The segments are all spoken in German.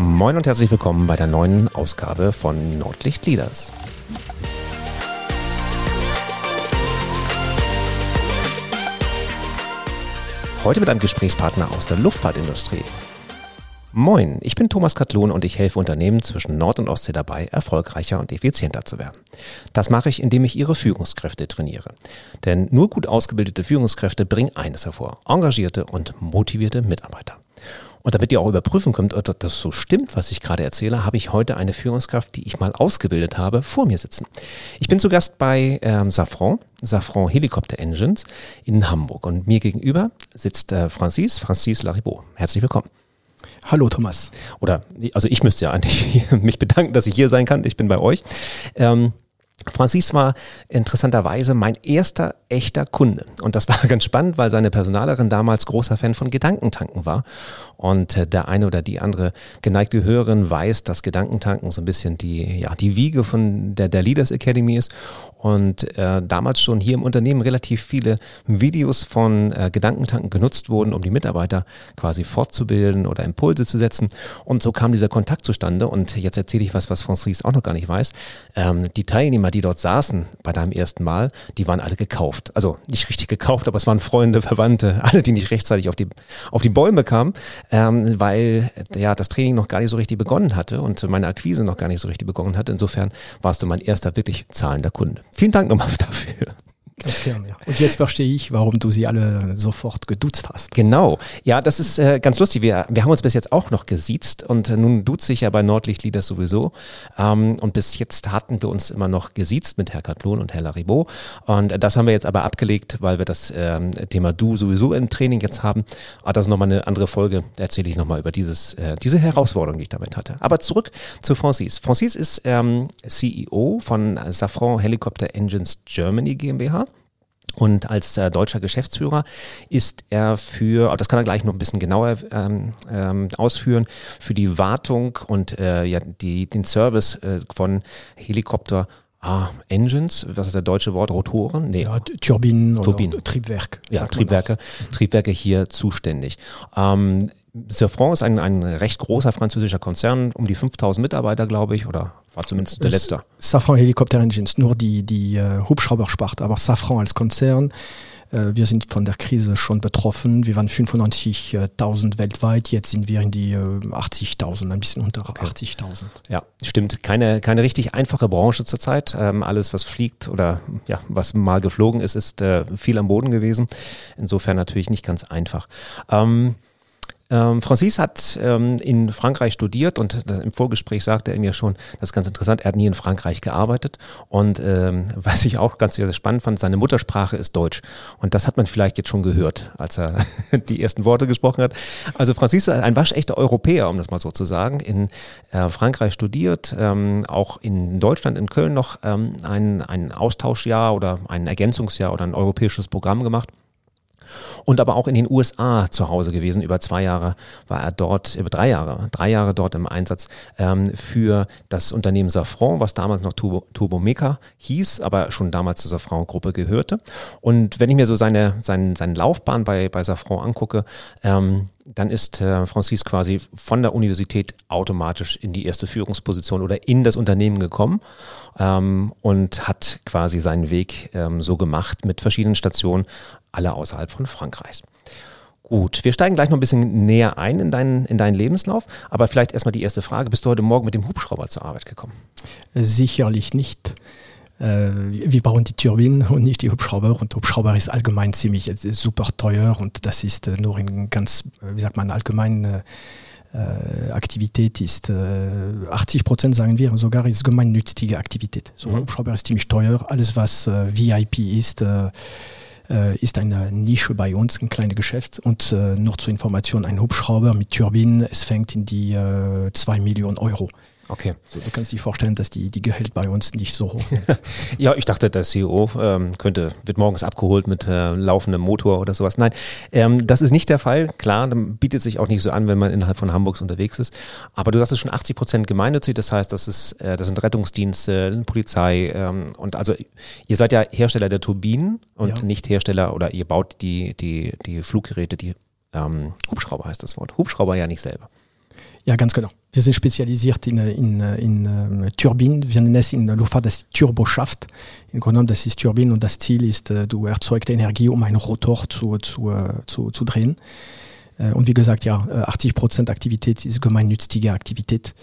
Moin und herzlich willkommen bei der neuen Ausgabe von Nordlicht Leaders. Heute mit einem Gesprächspartner aus der Luftfahrtindustrie. Moin, ich bin Thomas Katlun und ich helfe Unternehmen zwischen Nord- und Ostsee dabei, erfolgreicher und effizienter zu werden. Das mache ich, indem ich ihre Führungskräfte trainiere. Denn nur gut ausgebildete Führungskräfte bringen eines hervor, engagierte und motivierte Mitarbeiter. Und damit ihr auch überprüfen könnt, ob das so stimmt, was ich gerade erzähle, habe ich heute eine Führungskraft, die ich mal ausgebildet habe, vor mir sitzen. Ich bin zu Gast bei ähm, Safran, Safran Helicopter Engines in Hamburg. Und mir gegenüber sitzt äh, Francis, Francis Laribo. Herzlich willkommen. Hallo Thomas. Oder, also ich müsste ja eigentlich mich bedanken, dass ich hier sein kann. Ich bin bei euch. Ähm, Francis war interessanterweise mein erster echter Kunde. Und das war ganz spannend, weil seine Personalerin damals großer Fan von Gedankentanken war. Und äh, der eine oder die andere geneigte Hörerin weiß, dass Gedankentanken so ein bisschen die, ja, die Wiege von der, der Leaders Academy ist. Und äh, damals schon hier im Unternehmen relativ viele Videos von äh, Gedankentanken genutzt wurden, um die Mitarbeiter quasi fortzubilden oder Impulse zu setzen. Und so kam dieser Kontakt zustande. Und jetzt erzähle ich was, was Francis auch noch gar nicht weiß. Ähm, die Teilnehmer, die dort saßen bei deinem ersten Mal, die waren alle gekauft. Also nicht richtig gekauft, aber es waren Freunde, Verwandte, alle, die nicht rechtzeitig auf die, auf die Bäume kamen, ähm, weil ja das Training noch gar nicht so richtig begonnen hatte und meine Akquise noch gar nicht so richtig begonnen hatte. Insofern warst du mein erster wirklich zahlender Kunde. Vielen Dank nochmal dafür. Ganz gern, ja. Und jetzt verstehe ich, warum du sie alle sofort geduzt hast. Genau. Ja, das ist äh, ganz lustig. Wir, wir haben uns bis jetzt auch noch gesiezt und äh, nun duzt sich ja bei Nordlichtlieder sowieso. Ähm, und bis jetzt hatten wir uns immer noch gesiezt mit Herr Katlon und Herr Laribo. Und äh, das haben wir jetzt aber abgelegt, weil wir das ähm, Thema Du sowieso im Training jetzt haben. Aber das ist nochmal eine andere Folge. Da erzähle ich nochmal über dieses, äh, diese Herausforderung, die ich damit hatte. Aber zurück zu Francis. Francis ist ähm, CEO von Safran Helicopter Engines Germany GmbH. Und als äh, deutscher Geschäftsführer ist er für, das kann er gleich noch ein bisschen genauer ähm, ähm, ausführen, für die Wartung und äh, ja, die, den Service äh, von Helikopter Ah, Engines, was ist das deutsche Wort? Rotoren? Nee. Ja, Turbinen, Turbinen. Triebwerk. Ja, Triebwerke, Triebwerke hier zuständig. Ähm, Safran ist ein, ein recht großer französischer Konzern, um die 5000 Mitarbeiter, glaube ich, oder war zumindest der letzte. Safran Helicopter Engines, nur die, die uh, Hubschraubersparte, aber Safran als Konzern. Uh, wir sind von der Krise schon betroffen. Wir waren 95.000 weltweit, jetzt sind wir in die uh, äh, 80.000, ein bisschen unter okay. 80.000. Ja, stimmt. Keine, keine richtig einfache Branche zurzeit. Ähm, alles, was fliegt oder ja, was mal geflogen ist, ist äh, viel am Boden gewesen. Insofern natürlich nicht ganz einfach. Ähm, ähm, Francis hat ähm, in Frankreich studiert und im Vorgespräch sagte er mir schon, das ist ganz interessant, er hat nie in Frankreich gearbeitet und ähm, was ich auch ganz spannend fand, seine Muttersprache ist Deutsch und das hat man vielleicht jetzt schon gehört, als er die ersten Worte gesprochen hat. Also Francis ist ein waschechter Europäer, um das mal so zu sagen, in äh, Frankreich studiert, ähm, auch in Deutschland, in Köln noch ähm, ein, ein Austauschjahr oder ein Ergänzungsjahr oder ein europäisches Programm gemacht und aber auch in den USA zu Hause gewesen. Über zwei Jahre war er dort, über drei Jahre, drei Jahre dort im Einsatz ähm, für das Unternehmen Safran, was damals noch Turbo, Turbo Meca hieß, aber schon damals zur Safran-Gruppe gehörte. Und wenn ich mir so seine, seine, seine Laufbahn bei, bei Safran angucke, ähm, dann ist äh, Francis quasi von der Universität automatisch in die erste Führungsposition oder in das Unternehmen gekommen ähm, und hat quasi seinen Weg ähm, so gemacht mit verschiedenen Stationen, alle außerhalb von Frankreichs. Gut, wir steigen gleich noch ein bisschen näher ein in deinen, in deinen Lebenslauf, aber vielleicht erstmal die erste Frage. Bist du heute Morgen mit dem Hubschrauber zur Arbeit gekommen? Sicherlich nicht. Äh, wir bauen die Turbinen und nicht die Hubschrauber. Und Hubschrauber ist allgemein ziemlich ist super teuer und das ist äh, nur in ganz, äh, wie sagt man, allgemein äh, Aktivität ist äh, 80 Prozent, sagen wir, sogar ist gemeinnützige Aktivität. So, mhm. Hubschrauber ist ziemlich teuer. Alles, was äh, VIP ist, ist eine Nische bei uns, ein kleines Geschäft. Und noch zur Information, ein Hubschrauber mit Turbinen, es fängt in die 2 Millionen Euro. Okay. So, du kannst dir vorstellen, dass die, die Gehälter bei uns nicht so hoch sind. ja, ich dachte, der CEO ähm, könnte, wird morgens abgeholt mit äh, laufendem Motor oder sowas. Nein, ähm, das ist nicht der Fall. Klar, dann bietet sich auch nicht so an, wenn man innerhalb von Hamburgs unterwegs ist. Aber du sagst es schon 80 Prozent gemeinnützig, das heißt, das, ist, äh, das sind Rettungsdienste, Polizei ähm, und also ihr seid ja Hersteller der Turbinen und ja. nicht Hersteller oder ihr baut die, die, die Fluggeräte, die ähm, Hubschrauber heißt das Wort. Hubschrauber ja nicht selber. Ja, ganz genau. Wir sind spezialisiert in, in, in, in Turbinen. Wir nennen es in Luftfahrt das Turboschaft. Im Grunde genommen, das ist Turbine und das Ziel ist, du erzeugst Energie, um einen Rotor zu, zu, zu, zu drehen. Und wie gesagt, ja, 80 Prozent Aktivität ist gemeinnützige Aktivität.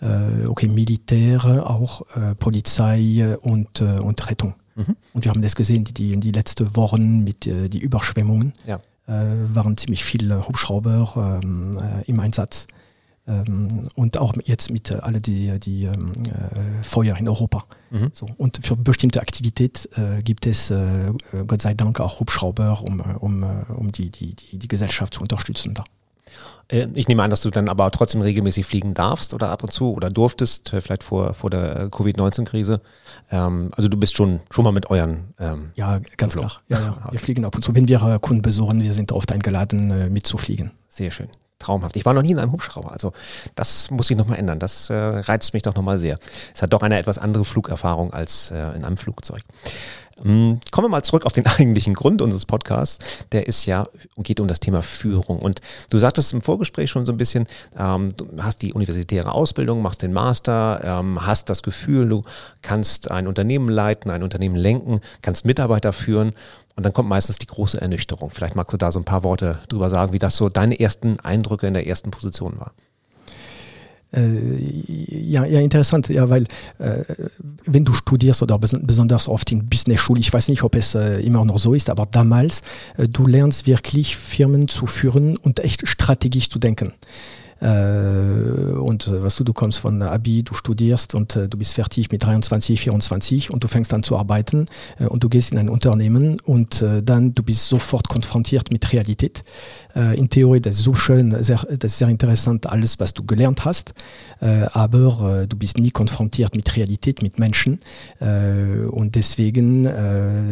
Okay, Militär, auch Polizei und, und Rettung. Mhm. Und wir haben das gesehen, die, die, die letzten Wochen mit äh, die Überschwemmungen ja. äh, waren ziemlich viele Hubschrauber ähm, äh, im Einsatz. Ähm, und auch jetzt mit äh, alle die, die ähm, äh, Feuer in Europa. Mhm. So. Und für bestimmte Aktivität äh, gibt es Gott sei Dank auch Hubschrauber, um, um, um die, die, die, die Gesellschaft zu unterstützen. Da. Äh, ich nehme an, dass du dann aber trotzdem regelmäßig fliegen darfst oder ab und zu oder durftest, äh, vielleicht vor, vor der Covid-19-Krise. Ähm, also du bist schon, schon mal mit euren. Ähm, ja, ganz klar. Ja, ja. Wir fliegen ab und zu. Wenn wir äh, Kunden besuchen, wir sind oft eingeladen, äh, mitzufliegen. Sehr schön. Traumhaft. Ich war noch nie in einem Hubschrauber. Also das muss ich nochmal ändern. Das äh, reizt mich doch nochmal sehr. Es hat doch eine etwas andere Flugerfahrung als äh, in einem Flugzeug. Hm, kommen wir mal zurück auf den eigentlichen Grund unseres Podcasts. Der ist ja, geht um das Thema Führung. Und du sagtest im Vorgespräch schon so ein bisschen, ähm, du hast die universitäre Ausbildung, machst den Master, ähm, hast das Gefühl, du kannst ein Unternehmen leiten, ein Unternehmen lenken, kannst Mitarbeiter führen. Und dann kommt meistens die große Ernüchterung. Vielleicht magst du da so ein paar Worte drüber sagen, wie das so deine ersten Eindrücke in der ersten Position war. Äh, ja, ja, interessant, ja, weil äh, wenn du studierst oder bes besonders oft in Business-Schule, ich weiß nicht, ob es äh, immer noch so ist, aber damals, äh, du lernst wirklich Firmen zu führen und echt strategisch zu denken. Äh, und äh, was du, du kommst von Abi, du studierst und äh, du bist fertig mit 23, 24 und du fängst an zu arbeiten und du gehst in ein Unternehmen und dann du bist sofort konfrontiert mit Realität. In Theorie, das ist so schön, sehr, das ist sehr interessant, alles, was du gelernt hast, aber du bist nie konfrontiert mit Realität, mit Menschen. Und deswegen,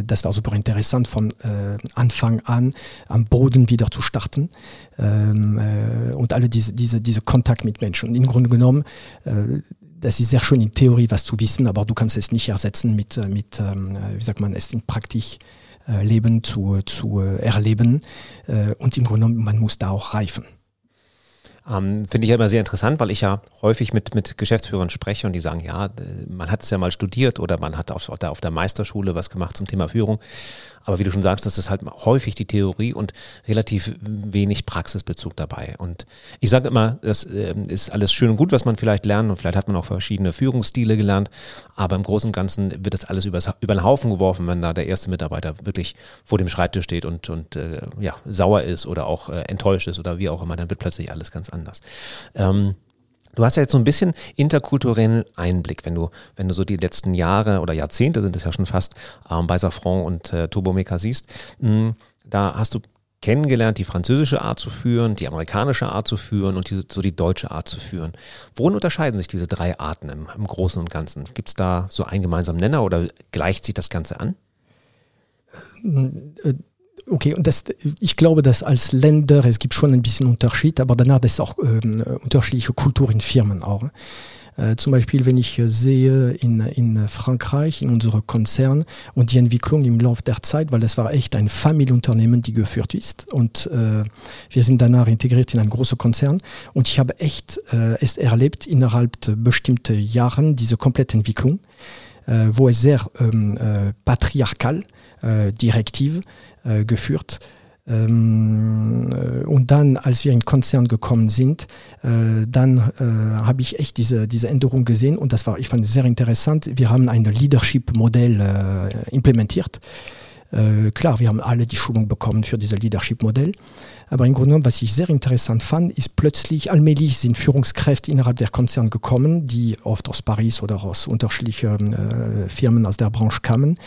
das war super interessant, von Anfang an am Boden wieder zu starten ähm, und alle diese, diese diese, Kontakt mit Menschen. Und im Grunde genommen, äh, das ist sehr schön in Theorie, was zu wissen, aber du kannst es nicht ersetzen mit, äh, mit ähm, wie sagt man, es in Praktik äh, Leben zu, zu äh, erleben. Äh, und im Grunde genommen, man muss da auch reifen. Ähm, Finde ich immer sehr interessant, weil ich ja häufig mit, mit Geschäftsführern spreche und die sagen, ja, man hat es ja mal studiert oder man hat auf, auf der Meisterschule was gemacht zum Thema Führung. Aber wie du schon sagst, das ist halt häufig die Theorie und relativ wenig Praxisbezug dabei. Und ich sage immer, das äh, ist alles schön und gut, was man vielleicht lernt und vielleicht hat man auch verschiedene Führungsstile gelernt, aber im Großen und Ganzen wird das alles übers, über den Haufen geworfen, wenn da der erste Mitarbeiter wirklich vor dem Schreibtisch steht und, und äh, ja, sauer ist oder auch äh, enttäuscht ist oder wie auch immer, dann wird plötzlich alles ganz anders. Ähm, Du hast ja jetzt so ein bisschen interkulturellen Einblick, wenn du, wenn du so die letzten Jahre oder Jahrzehnte sind es ja schon fast ähm, bei Safran und äh, Turbomeca siehst. Mh, hm, da hast du kennengelernt, die französische Art zu führen, die amerikanische Art zu führen und die, so die deutsche Art zu führen. Worin unterscheiden sich diese drei Arten im, im Großen und Ganzen? Gibt es da so einen gemeinsamen Nenner oder gleicht sich das Ganze an? Okay, und das, ich glaube, dass als Länder, es gibt schon ein bisschen Unterschied, aber danach das ist auch ähm, unterschiedliche Kultur in Firmen auch. Äh, zum Beispiel, wenn ich äh, sehe in, in Frankreich, in unserem Konzern und die Entwicklung im Laufe der Zeit, weil das war echt ein Familienunternehmen, die geführt ist. Und äh, wir sind danach integriert in einen großen Konzern. Und ich habe echt äh, es erlebt innerhalb bestimmter Jahren, diese komplette Entwicklung, äh, wo es sehr ähm, äh, patriarchal, direktiv äh, geführt. Ähm, äh, und dann, als wir in Konzern gekommen sind, äh, dann äh, habe ich echt diese, diese Änderung gesehen und das war, ich fand es sehr interessant. Wir haben ein Leadership-Modell äh, implementiert. Äh, klar, wir haben alle die Schulung bekommen für dieses Leadership-Modell. Aber im Grunde genommen, was ich sehr interessant fand, ist plötzlich, allmählich sind Führungskräfte innerhalb der Konzerne gekommen, die oft aus Paris oder aus unterschiedlichen äh, Firmen aus der Branche kamen, äh,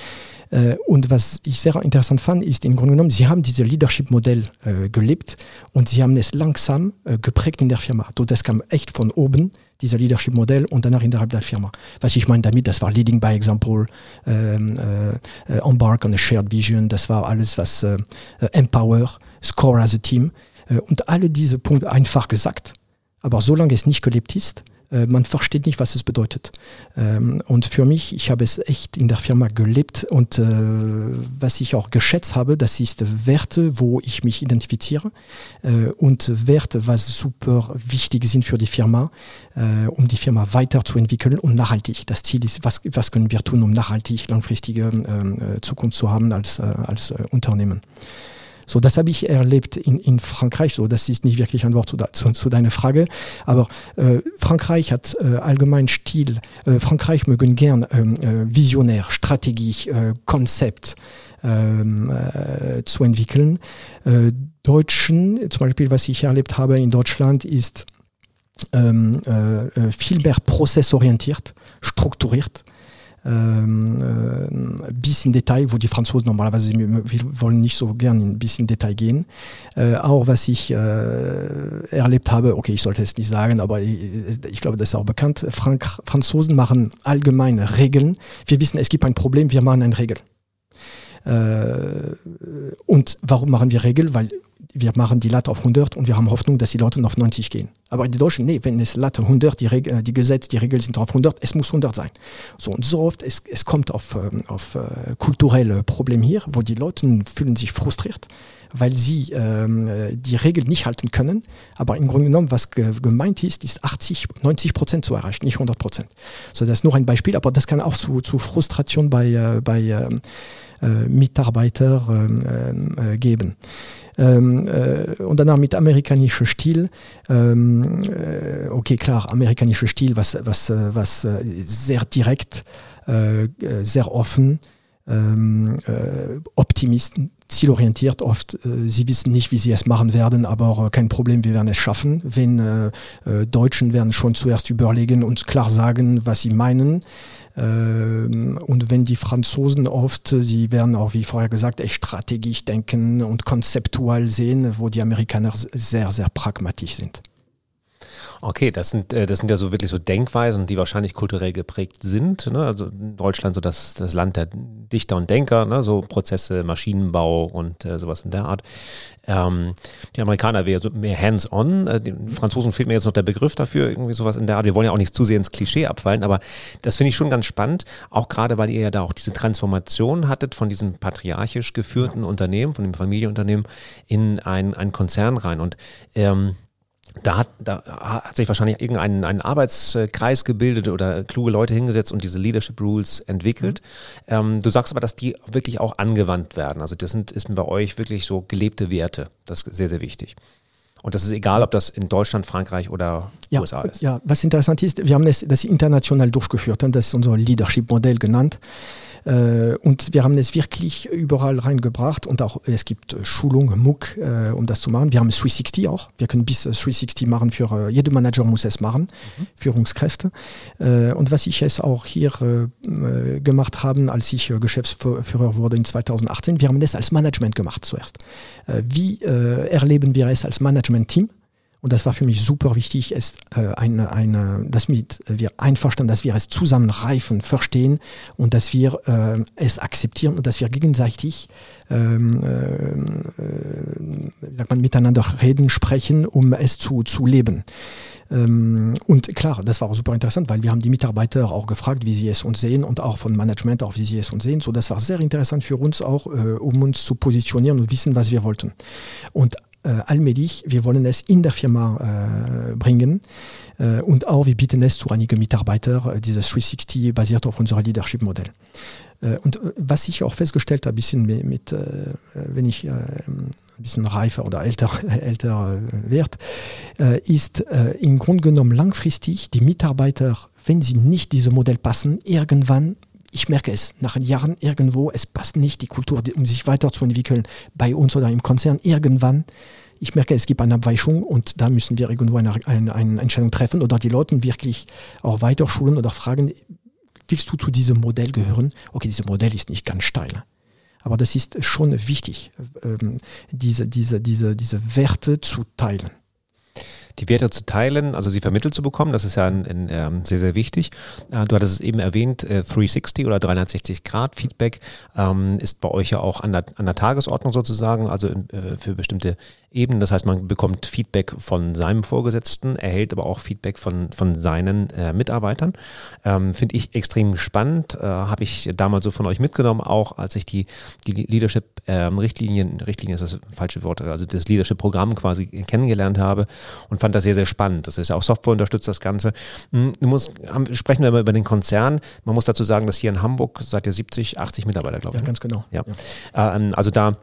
und was ich sehr interessant fand, ist im Grunde genommen, sie haben dieses Leadership-Modell äh, gelebt und sie haben es langsam äh, geprägt in der Firma. Das kam echt von oben, dieser Leadership-Modell und danach innerhalb der Firma. Was ich meine damit, das war Leading by Example, ähm, äh, Embark on a Shared Vision, das war alles, was äh, Empower, Score as a Team und alle diese Punkte einfach gesagt. Aber solange es nicht gelebt ist, äh, man versteht nicht, was es bedeutet. Ähm, und für mich, ich habe es echt in der Firma gelebt und äh, was ich auch geschätzt habe, das ist Werte, wo ich mich identifiziere äh, und Werte, was super wichtig sind für die Firma, äh, um die Firma weiterzuentwickeln und nachhaltig. Das Ziel ist, was, was können wir tun, um nachhaltig langfristige ähm, äh, Zukunft zu haben als, äh, als Unternehmen. So, das habe ich erlebt in, in Frankreich. So, das ist nicht wirklich ein Wort zu, zu, zu deiner Frage. Aber äh, Frankreich hat äh, allgemein Stil. Äh, Frankreich mögen gern ähm, äh, visionär, Strategie, äh, Konzept ähm, äh, zu entwickeln. Äh, Deutschen, zum Beispiel, was ich erlebt habe in Deutschland, ist ähm, äh, äh viel mehr prozessorientiert, strukturiert ähm, äh, bis in Detail, wo die Franzosen normalerweise wollen nicht so gern bis in Detail gehen. Äh, auch was ich äh, erlebt habe, okay, ich sollte es nicht sagen, aber ich, ich glaube, das ist auch bekannt. Frank Franzosen machen allgemeine Regeln. Wir wissen, es gibt ein Problem, wir machen eine Regel. Äh, und warum machen wir Regeln? Weil wir machen die Latte auf 100 und wir haben Hoffnung, dass die Leute auf 90 gehen. Aber die Deutschen, nee, wenn es Latte 100, die, Reg äh, die Gesetze, die Regeln sind auf 100, es muss 100 sein. So und so oft, es, es kommt auf, ähm, auf äh, kulturelle Probleme hier, wo die Leute fühlen sich frustriert, weil sie ähm, äh, die Regeln nicht halten können. Aber im Grunde genommen, was ge gemeint ist, ist 80, 90 Prozent zu erreichen, nicht 100 Prozent. So, das ist nur ein Beispiel, aber das kann auch zu, zu Frustration bei, äh, bei ähm, äh, Mitarbeitern ähm, äh, geben ähm, äh, und danach mit amerikanischer Stil. Ähm, äh, okay, klar, amerikanischer Stil, was, was, äh, was äh, sehr direkt, äh, sehr offen, ähm, äh, Optimisten, zielorientiert oft. Äh, sie wissen nicht, wie sie es machen werden, aber kein Problem, wir werden es schaffen. Wenn äh, Deutschen werden schon zuerst überlegen und klar sagen, was sie meinen. Ähm, und wenn die Franzosen oft, sie werden auch, wie vorher gesagt, echt strategisch denken und konzeptual sehen, wo die Amerikaner sehr, sehr pragmatisch sind. Okay, das sind, äh, das sind ja so wirklich so Denkweisen, die wahrscheinlich kulturell geprägt sind. Ne? Also Deutschland so das, das Land der Dichter und Denker, ne? so Prozesse, Maschinenbau und äh, sowas in der Art. Ähm, die Amerikaner wäre so mehr hands-on. Äh, den Franzosen fehlt mir jetzt noch der Begriff dafür, irgendwie sowas in der Art. Wir wollen ja auch nicht zu sehr ins Klischee abfallen, aber das finde ich schon ganz spannend, auch gerade weil ihr ja da auch diese Transformation hattet von diesem patriarchisch geführten. Unternehmen, von dem Familienunternehmen in ein, ein Konzern rein. Und ähm, da hat, da hat sich wahrscheinlich irgendein ein Arbeitskreis gebildet oder kluge Leute hingesetzt und diese Leadership Rules entwickelt. Mhm. Ähm, du sagst aber, dass die wirklich auch angewandt werden. Also das sind, ist bei euch wirklich so gelebte Werte. Das ist sehr, sehr wichtig. Und das ist egal, ob das in Deutschland, Frankreich oder ja, USA ist. Ja, was interessant ist, wir haben das, das international durchgeführt. Das ist unser Leadership-Modell genannt. Äh, und wir haben es wirklich überall reingebracht und auch es gibt Schulung, MOOC, äh, um das zu machen. Wir haben 360 auch. Wir können bis 360 machen für äh, jeder Manager muss es machen, mhm. Führungskräfte. und was ich es auch hier gemacht haben, als ich Geschäftsführer wurde in 2018, wir haben das als Management gemacht zuerst. wie erleben wir es als Management-Team? Und das war für mich super wichtig, ist, äh, eine, eine, dass wir einverstanden, dass wir es zusammen reifen, verstehen und dass wir äh, es akzeptieren und dass wir gegenseitig ähm, äh, sagt man, miteinander reden, sprechen, um es zu, zu leben. Ähm, und klar, das war super interessant, weil wir haben die Mitarbeiter auch gefragt, wie sie es uns sehen und auch von Management auch, wie sie es uns sehen. So, das war sehr interessant für uns auch, äh, um uns zu positionieren und wissen, was wir wollten. Und äh, allmählich, wir wollen es in der Firma äh, bringen äh, und auch wir bieten es zu einigen Mitarbeitern, äh, dieses 360 basiert auf unserem Leadership-Modell. Äh, und äh, was ich auch festgestellt habe, bisschen mit, mit wenn ich ein bisschen reifer oder älter, älter wird, ist im Grunde genommen langfristig die Mitarbeiter, wenn sie nicht diesem Modell passen, irgendwann ich merke es nach Jahren irgendwo, es passt nicht die Kultur, um sich weiterzuentwickeln bei uns oder im Konzern. Irgendwann, ich merke, es gibt eine Abweichung und da müssen wir irgendwo eine, eine, eine Entscheidung treffen oder die Leute wirklich auch weiter schulen oder fragen, willst du zu diesem Modell gehören? Okay, dieses Modell ist nicht ganz steil. Aber das ist schon wichtig, ähm, diese, diese, diese, diese Werte zu teilen. Die Werte zu teilen, also sie vermittelt zu bekommen. Das ist ja ein, ein, ähm, sehr, sehr wichtig. Äh, du hattest es eben erwähnt, äh, 360 oder 360 Grad Feedback ähm, ist bei euch ja auch an der, an der Tagesordnung sozusagen, also äh, für bestimmte Ebenen. Das heißt, man bekommt Feedback von seinem Vorgesetzten, erhält aber auch Feedback von, von seinen äh, Mitarbeitern. Ähm, Finde ich extrem spannend. Äh, Habe ich damals so von euch mitgenommen, auch als ich die, die Leadership-Richtlinien, ähm, Richtlinien ist das falsche Wort, also das Leadership-Programm quasi kennengelernt habe und fand das sehr, sehr spannend. Das ist ja auch Software unterstützt das Ganze. Hm, du musst, sprechen wir mal über den Konzern. Man muss dazu sagen, dass hier in Hamburg seid ihr 70, 80 Mitarbeiter, glaube ich. Ja, ganz genau. Ja. ja. Ähm, also da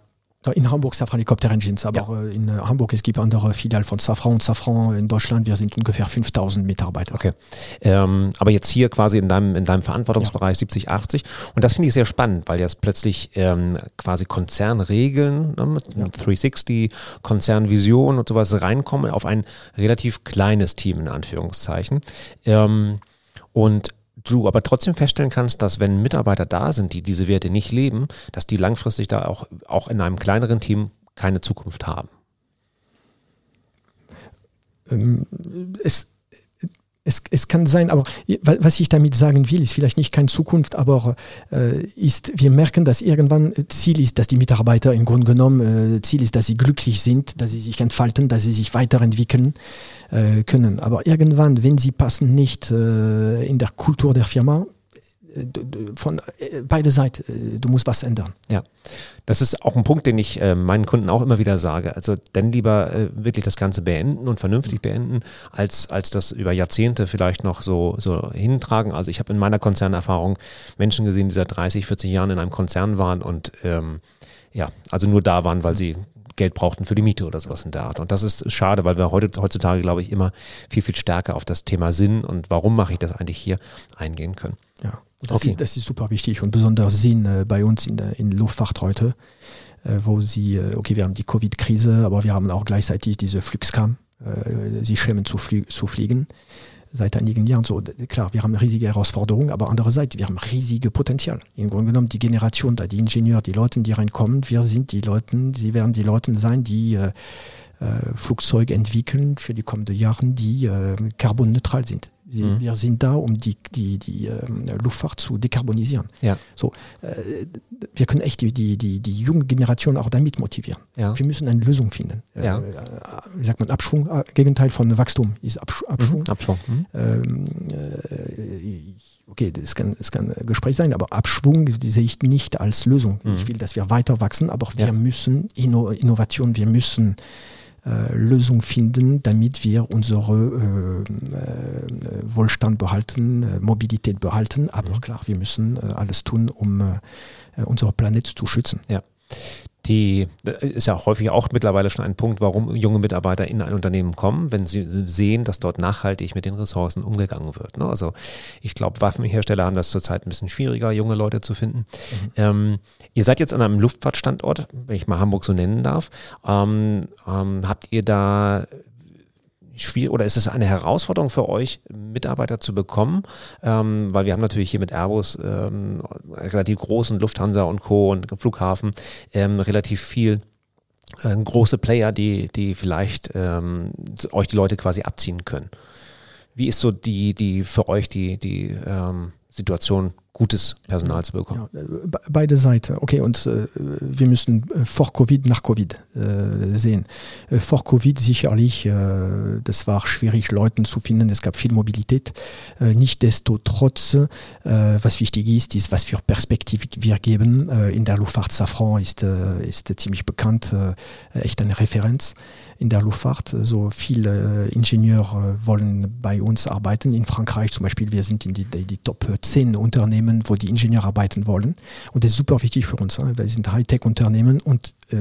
in Hamburg Safran Helikopter Engines, aber ja. Äh, in äh, Hamburg es gibt andere Filialen von Safran und Safran in Deutschland. Wir sind ungefähr 5000 Mitarbeiter. Okay. Ähm, aber jetzt hier quasi in deinem, in deinem Verantwortungsbereich ja. 70, 80. Und das finde ich sehr spannend, weil jetzt plötzlich ähm, quasi Konzernregeln ne, mit ja. 360, Konzernvision und sowas reinkommen auf ein relativ kleines Team in Anführungszeichen. Ähm, und du aber trotzdem feststellen kannst, dass wenn Mitarbeiter da sind, die diese Werte nicht leben, dass die langfristig da auch, auch in einem kleineren Team keine Zukunft haben. Ähm, es, es, es kann sein, aber was ich damit sagen will, ist vielleicht nicht keine Zukunft, aber äh, ist, wir merken, dass irgendwann Ziel ist, dass die Mitarbeiter im Grunde genommen, äh, Ziel ist, dass sie glücklich sind, dass sie sich entfalten, dass sie sich weiterentwickeln äh, können. Aber irgendwann, wenn sie passen nicht äh, in der Kultur der Firma, von äh, beide Seiten, äh, du musst was ändern. Ja, das ist auch ein Punkt, den ich äh, meinen Kunden auch immer wieder sage. Also dann lieber wirklich das Ganze beenden und vernünftig beenden, als, als das über Jahrzehnte vielleicht noch so, so hintragen. Also ich habe in meiner Konzernerfahrung Menschen gesehen, die seit 30, 40 Jahren in einem Konzern waren und ähm, ja, also nur da waren, weil sie Geld brauchten für die Miete oder sowas in der Art. Und das ist schade, weil wir heute, heutzutage, glaube ich, immer viel, viel stärker auf das Thema Sinn und warum mache ich das eigentlich hier eingehen können. Ja. Das, okay. ist, das ist super wichtig und besonders Sinn äh, bei uns in der in Luftfahrt heute, äh, wo sie, äh, okay, wir haben die Covid-Krise, aber wir haben auch gleichzeitig diese Flugskam. Äh, sie schämen zu, flie zu fliegen seit einigen Jahren. So, klar, wir haben riesige Herausforderungen, aber andererseits, wir haben riesige Potenzial. Im Grunde genommen, die Generation da, die Ingenieure, die Leute, die reinkommen, wir sind die Leute, sie werden die Leute sein, die äh, äh, Flugzeuge entwickeln für die kommenden Jahre, die äh, carbonneutral sind. Mhm. Wir sind da, um die, die, die äh, Luftfahrt zu dekarbonisieren. Ja. So, äh, wir können echt die, die, die, die junge Generation auch damit motivieren. Ja. Wir müssen eine Lösung finden. Äh, ja. Äh, wie sagt man, Abschwung, äh, Gegenteil von Wachstum ist Absch Abschwung. Mhm. Abschwung. Mhm. Ähm, äh, okay, das kann, das kann ein Gespräch sein, aber Abschwung sehe ich nicht als Lösung. Ich mhm. will, dass wir weiter wachsen, aber wir müssen Inno Innovation, wir müssen äh, Lösung finden, damit wir unsere äh, äh, Wohlstand behalten, Mobilität behalten. Aber mhm. klar, wir müssen alles tun, um äh, unseren Planet zu schützen. Ja die ist ja häufig auch mittlerweile schon ein Punkt, warum junge Mitarbeiter in ein Unternehmen kommen, wenn sie sehen, dass dort nachhaltig mit den Ressourcen umgegangen wird. Ne? Also ich glaube, Waffenhersteller haben das zurzeit ein bisschen schwieriger, junge Leute zu finden. Mhm. Ähm, ihr seid jetzt an einem Luftfahrtstandort, wenn ich mal Hamburg so nennen darf. Ähm, ähm, habt ihr da schwierig oder ist es eine Herausforderung für euch, Mitarbeiter zu bekommen? Ähm, weil wir haben natürlich hier mit Airbus ähm, relativ großen Lufthansa und Co. und Flughafen ähm, relativ viel äh, große Player, die, die vielleicht ähm, euch die Leute quasi abziehen können. Wie ist so die, die für euch die, die ähm, Situation gutes Personal zu bekommen. Ja, äh, beide Seiten. Okay, und äh, wir müssen äh, vor Covid, nach Covid äh, sehen. Äh, vor Covid sicherlich, äh, das war schwierig, Leute zu finden. Es gab viel Mobilität. Äh, Nichtsdestotrotz, was wichtig ist, ist, was für Perspektive wir geben. In der Luftfahrt Safran ist, ist ziemlich bekannt, echt eine Referenz in der Luftfahrt. So viele Ingenieure wollen bei uns arbeiten. In Frankreich zum Beispiel, wir sind in die, die Top 10 Unternehmen Unternehmen, wo die Ingenieure arbeiten wollen. Und das ist super wichtig für uns, weil wir sind Hightech-Unternehmen und äh,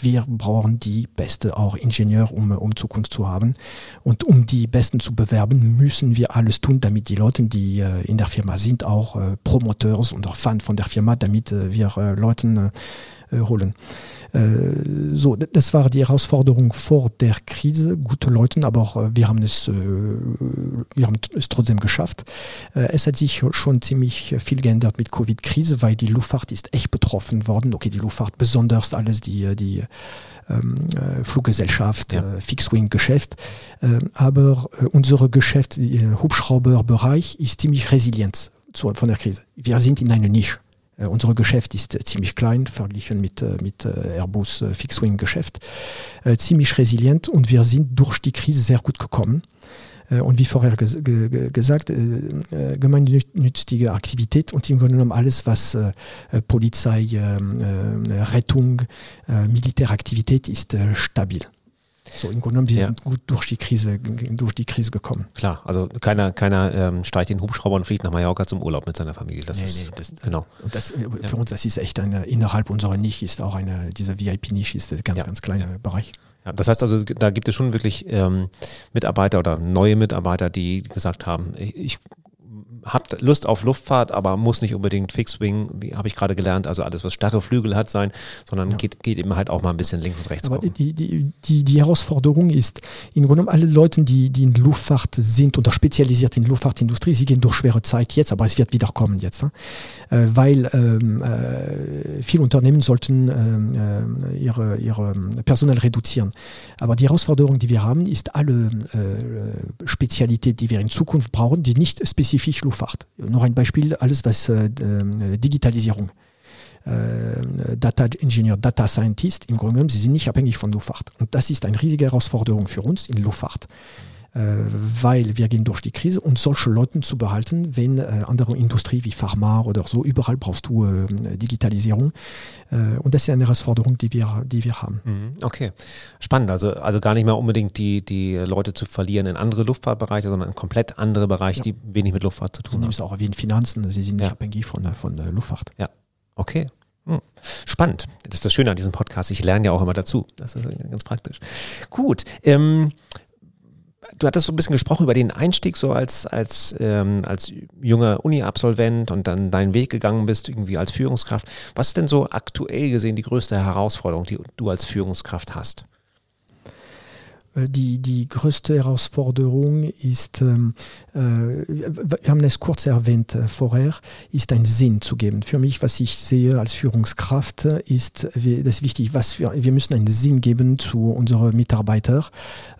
wir brauchen die beste auch Ingenieure, um, um Zukunft zu haben. Und um die Besten zu bewerben, müssen wir alles tun, damit die Leute, die äh, in der Firma sind, auch äh, Promoteurs und auch Fans von der Firma, damit wir Leuten holen. Äh, so, das war die Herausforderung vor der Krise, gute Leute, aber wir haben es, äh, wir haben es trotzdem geschafft. Äh, es hat sich schon ziemlich viel geändert mit Covid-Krise, weil die Luftfahrt ist echt betroffen worden. Okay, die Luftfahrt besonders alles die, die ähm, äh, Fluggesellschaft, ja. äh, Fixed-Wing-Geschäft. Äh, aber äh, unser Geschäft, äh, Hubschrauberbereich, ist ziemlich resilient von der Krise. Wir sind in einer Nische. Uh, unser Geschäft ist uh, ziemlich klein verglichen mit, uh, mit Airbus Fixed-Wing-Geschäft, ziemlich resilient und wir sind durch die Krise sehr gut gekommen. Äh, und wie vorher ges ge gesagt, äh, äh, gemeinnützige Aktivität und im Grunde genommen alles, was Polizei, Rettung, Militäraktivität ist stabil. So, im Grunde genommen, die ja. sind gut durch die Krise, durch die Krise gekommen. Klar, also keiner, keiner ähm, steigt den Hubschrauber und fliegt nach Mallorca zum Urlaub mit seiner Familie. Das nee, ist, nee, das, genau. Und das, für ja. uns, das ist echt eine, innerhalb unserer Nische ist auch eine, dieser VIP-Nische ist ein ganz, ja. ganz kleiner Bereich. Ja, das heißt also, da gibt es schon wirklich ähm, Mitarbeiter oder neue Mitarbeiter, die gesagt haben, ich, ich habe Lust auf Luftfahrt, aber muss nicht unbedingt Fixwing, wie habe ich gerade gelernt, also alles, was starre Flügel hat, sein, sondern ja. geht, geht eben halt auch mal ein bisschen links und rechts. Aber die, die, die, die Herausforderung ist, im Grunde genommen alle Leute, die, die in Luftfahrt sind oder spezialisiert in Luftfahrtindustrie, sie gehen durch schwere Zeit jetzt, aber es wird wieder kommen jetzt, ne? äh, weil ähm, äh, viele Unternehmen sollten äh, ihre, ihre Personal reduzieren. Aber die Herausforderung, die wir haben, ist alle äh, Spezialität, die wir in Zukunft brauchen, die nicht spezifisch Luftfahrt Luftfahrt. Noch ein Beispiel, alles was äh, äh Digitalisierung. Äh, Data Engineer, Data Scientist, im Grunde genommen, sie sind nicht abhängig von Luftfahrt. Und das ist eine riesige Herausforderung für uns in Luftfahrt. Äh, weil wir gehen durch die Krise und solche Leute zu behalten, wenn äh, andere Industrie wie Pharma oder so, überall brauchst du äh, Digitalisierung. und das ist eine Herausforderung, die wir, die wir haben. Mhm, okay, spannend. Also, also gar nicht mehr unbedingt die, die Leute zu verlieren in andere Luftfahrtbereiche, sondern in komplett andere Bereiche, ja. die wenig mit Luftfahrt zu tun haben. Sie auch wie in Finanzen, sie sind nicht ja. abhängig von, von Luftfahrt. Ja, okay. Hm. Spannend. Das ist das Schöne an diesem Podcast. Ich lerne ja auch immer dazu. Das ist ganz praktisch. Gut. Ähm, du hattest so ein bisschen gesprochen über den Einstieg, so als, als, ähm, als junger Uni-Absolvent und dann deinen Weg gegangen bist, irgendwie als Führungskraft. Was ist denn so aktuell gesehen die größte Herausforderung, die du als Führungskraft hast? Äh, die, die größte Herausforderung ist, ähm, äh, wir haben es kurz erwähnt äh, vorher, ist einen Sinn zu geben. Für mich, was ich sehe als Führungskraft, ist das wichtig, was wir, wir müssen einen Sinn geben zu unseren Mitarbeitern.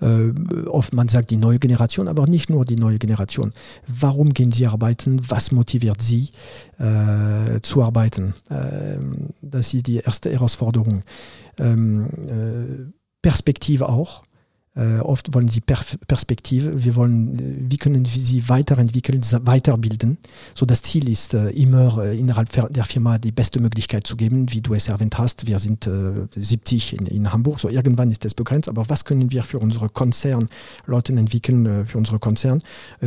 Äh, oft man sagt die neue Generation, aber nicht nur die neue Generation. Warum gehen sie arbeiten? Was motiviert sie äh, zu arbeiten? Äh, das ist die erste Herausforderung. Ähm, äh, Perspektive auch. Äh, oft wollen sie per Perspektive. Wir wollen, äh, wie können wir sie weiterentwickeln, weiterbilden. So das Ziel ist äh, immer innerhalb der Firma die beste Möglichkeit zu geben, wie du es erwähnt hast. Wir sind 70 in, in, Hamburg, so irgendwann ist das begrenzt. Aber was können wir für unsere Konzern Leute entwickeln, für unsere Konzern?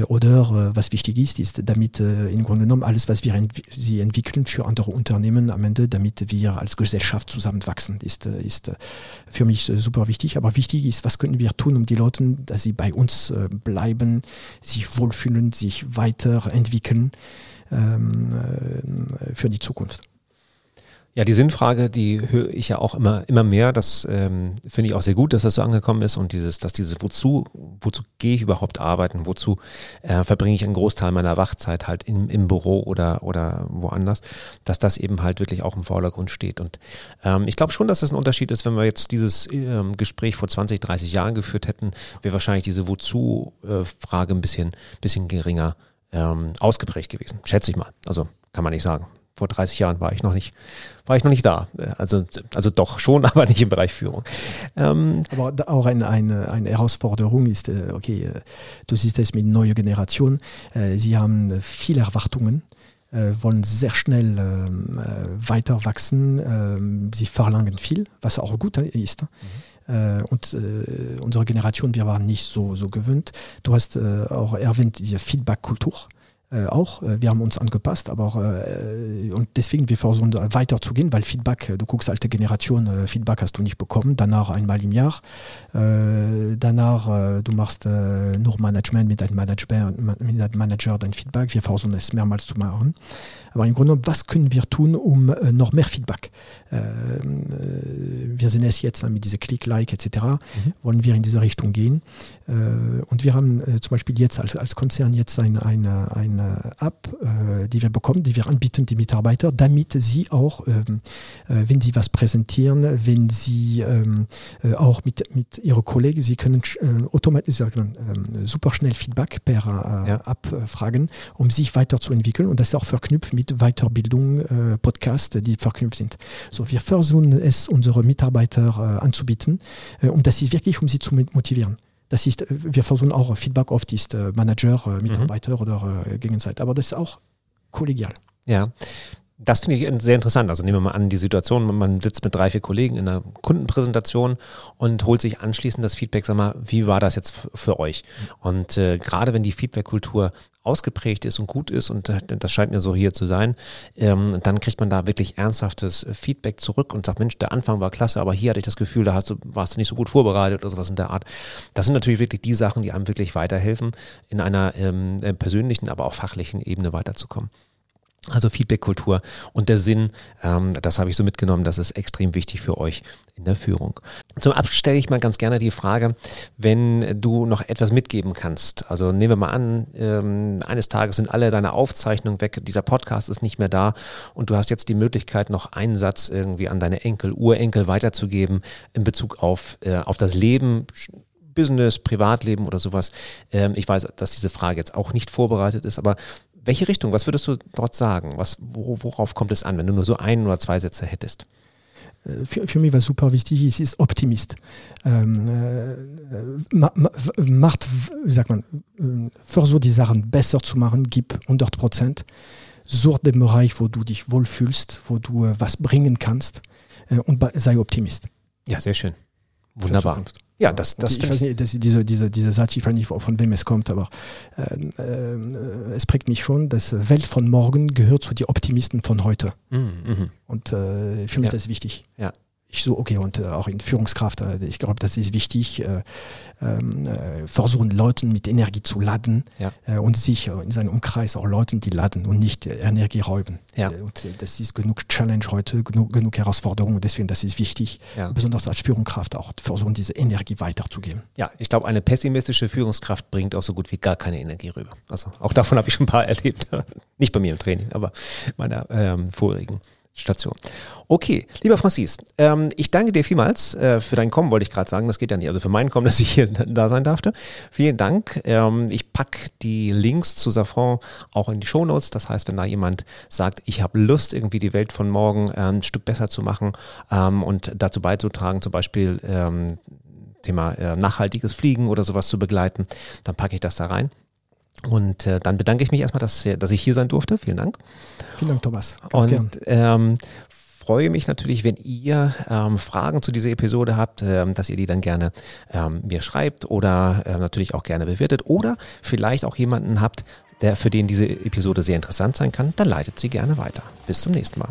oder was wichtig ist, ist damit im Grunde genommen alles, was wir ent sie entwickeln für andere Unternehmen am Ende, damit wir als Gesellschaft zusammenwachsen, ist, ist für mich super wichtig. Aber wichtig ist, was können wir tun, um die Leute, dass sie bei uns äh, bleiben, sich wohlfühlen, sich weiterentwickeln ähm, äh, für die Zukunft. Ja, die Sinnfrage, die höre ich ja auch immer, immer mehr. Das ähm, finde ich auch sehr gut, dass das so angekommen ist und dieses, dass dieses Wozu, wozu gehe ich überhaupt arbeiten, wozu äh, verbringe ich einen Großteil meiner Wachzeit halt im, im Büro oder, oder woanders, dass das eben halt wirklich auch im Vordergrund steht. Und ähm, ich glaube schon, dass das ein Unterschied ist, wenn wir jetzt dieses ähm, Gespräch vor 20, 30 Jahren geführt hätten, wäre wahrscheinlich diese Wozu-Frage ein bisschen, bisschen geringer ähm, ausgeprägt gewesen. Schätze ich mal. Also kann man nicht sagen vor 30 Jahren war ich noch nicht, war ich noch nicht da. Also, also doch schon, aber nicht im Bereich Führung. Ähm, aber auch eine, eine, eine Herausforderung ist, äh, okay, äh, du siehst es mit neuer Generation, äh, sie haben viele Erwartungen wollen sehr schnell ähm, weiter wachsen. Ähm, sie verlangen viel, was auch gut ist. Mhm. und unsere Generation, wir waren nicht so, so gewöhnt. Du hast auch erwähnt, diese Feedback-Kultur. Äh, auch. Äh, wir haben uns angepasst, aber äh, und deswegen wir versuchen weiter zu gehen, weil Feedback, du guckst alte Generation, äh, Feedback hast du nicht bekommen, danach einmal im Jahr, äh, danach du machst nur Management mit einem Manager, mit einem Manager dein Feedback, wir versuchen es mehrmals zu machen. Aber im Grunde, was können wir tun, um noch mehr Feedback? wir sehen es jetzt mit dieser Click, Like etc. Mhm. Wollen wir in diese Richtung gehen? und wir haben zum Beispiel jetzt als, als Konzern jetzt ein, ein, ein eine App, äh, die wir bekommen, die wir anbieten, die Mitarbeiter, damit sie auch, ähm, äh, wenn sie was präsentieren, wenn sie ähm, äh, auch mit, mit ihren Kollegen, sie können automatisch ähm, super schnell Feedback per ja. App fragen, um sich weiterzuentwickeln. Und das ist auch verknüpft mit Weiterbildung, Podcasts, die verknüpft sind. So, wir versuchen es unsere Mitarbeiter anzubieten. und das ist wirklich, um sie zu motivieren. Das ist, wir versuchen auch Feedback auf die Manager, Mitarbeiter mhm. oder Gegenseite. Aber das ist auch kollegial. Ja. Das finde ich sehr interessant. Also nehmen wir mal an, die Situation, man sitzt mit drei, vier Kollegen in einer Kundenpräsentation und holt sich anschließend das Feedback, sag mal, wie war das jetzt für euch? Und äh, gerade wenn die Feedback-Kultur ausgeprägt ist und gut ist, und äh, das scheint mir so hier zu sein, ähm, dann kriegt man da wirklich ernsthaftes Feedback zurück und sagt, Mensch, der Anfang war klasse, aber hier hatte ich das Gefühl, da hast du, warst du nicht so gut vorbereitet oder sowas in der Art. Das sind natürlich wirklich die Sachen, die einem wirklich weiterhelfen, in einer ähm, äh, persönlichen, aber auch fachlichen Ebene weiterzukommen. Also Feedback-Kultur und der Sinn, ähm, das habe ich so mitgenommen, das ist extrem wichtig für euch in der Führung. Zum Abschluss stelle ich mal ganz gerne die Frage, wenn du noch etwas mitgeben kannst. Also nehmen wir mal an, ähm, eines Tages sind alle deine Aufzeichnungen weg, dieser Podcast ist nicht mehr da und du hast jetzt die Möglichkeit, noch einen Satz irgendwie an deine Enkel, Urenkel weiterzugeben in Bezug auf, äh, auf das Leben, Business, Privatleben oder sowas. Ähm, ich weiß, dass diese Frage jetzt auch nicht vorbereitet ist, aber welche Richtung, was würdest du dort sagen? Was, worauf kommt es an, wenn du nur so ein oder zwei Sätze hättest? Äh, für, für mich was super wichtig ist, ist Optimist. Ähm, äh, ma, ma, macht, wie sagt man, äh, versuch die Sachen besser zu machen, gib 100 Prozent. Such den Bereich, wo du dich wohlfühlst, wo du äh, was bringen kannst äh, und sei Optimist. Ja, sehr schön. Wunderbar. Ja, das, das ich weiß nicht, dass diese, diese, diese Satz, ich weiß nicht, von wem es kommt, aber äh, äh, es prägt mich schon, dass Welt von morgen gehört zu den Optimisten von heute. Mhm. mhm. Und äh, für mich ja. das ist wichtig. Ja ich so, okay, und äh, auch in Führungskraft, äh, ich glaube, das ist wichtig, äh, ähm, äh, versuchen Leuten mit Energie zu laden ja. Und sich in seinem Umkreis auch Leuten, die laden und nicht Energie räuben. Ja. Und das ist genug Challenge heute, genug, genug Herausforderung und deswegen, das ist wichtig, ja. besonders als Führungskraft auch versuchen, diese Energie weiterzugeben. Ja, ich glaube, eine pessimistische Führungskraft bringt auch so gut wie gar keine Energie rüber. Also auch davon habe ich schon ein paar erlebt. nicht bei mir im Training, aber meiner ähm, vorigen. Station. Okay, lieber Francis, ähm, ich danke dir vielmals äh, für dein Kommen, wollte ich gerade sagen. Das geht ja nicht. Also für mein Kommen, dass ich hier da sein darfte. Vielen Dank. Ähm, ich packe die Links zu Safran auch in die Shownotes. Das heißt, wenn da jemand sagt, ich habe Lust, irgendwie die Welt von morgen äh, ein Stück besser zu machen ähm, und dazu beizutragen, zum Beispiel ähm, Thema äh, nachhaltiges Fliegen oder sowas zu begleiten, dann packe ich das da rein. Und äh, dann bedanke ich mich erstmal, dass, dass ich hier sein durfte. Vielen Dank. Vielen Dank, Thomas. Ganz Und. Ähm, freue mich natürlich, wenn ihr ähm, Fragen zu dieser Episode habt, ähm, dass ihr die dann gerne ähm, mir schreibt oder äh, natürlich auch gerne bewertet oder vielleicht auch jemanden habt, der für den diese Episode sehr interessant sein kann, dann leitet sie gerne weiter. Bis zum nächsten Mal.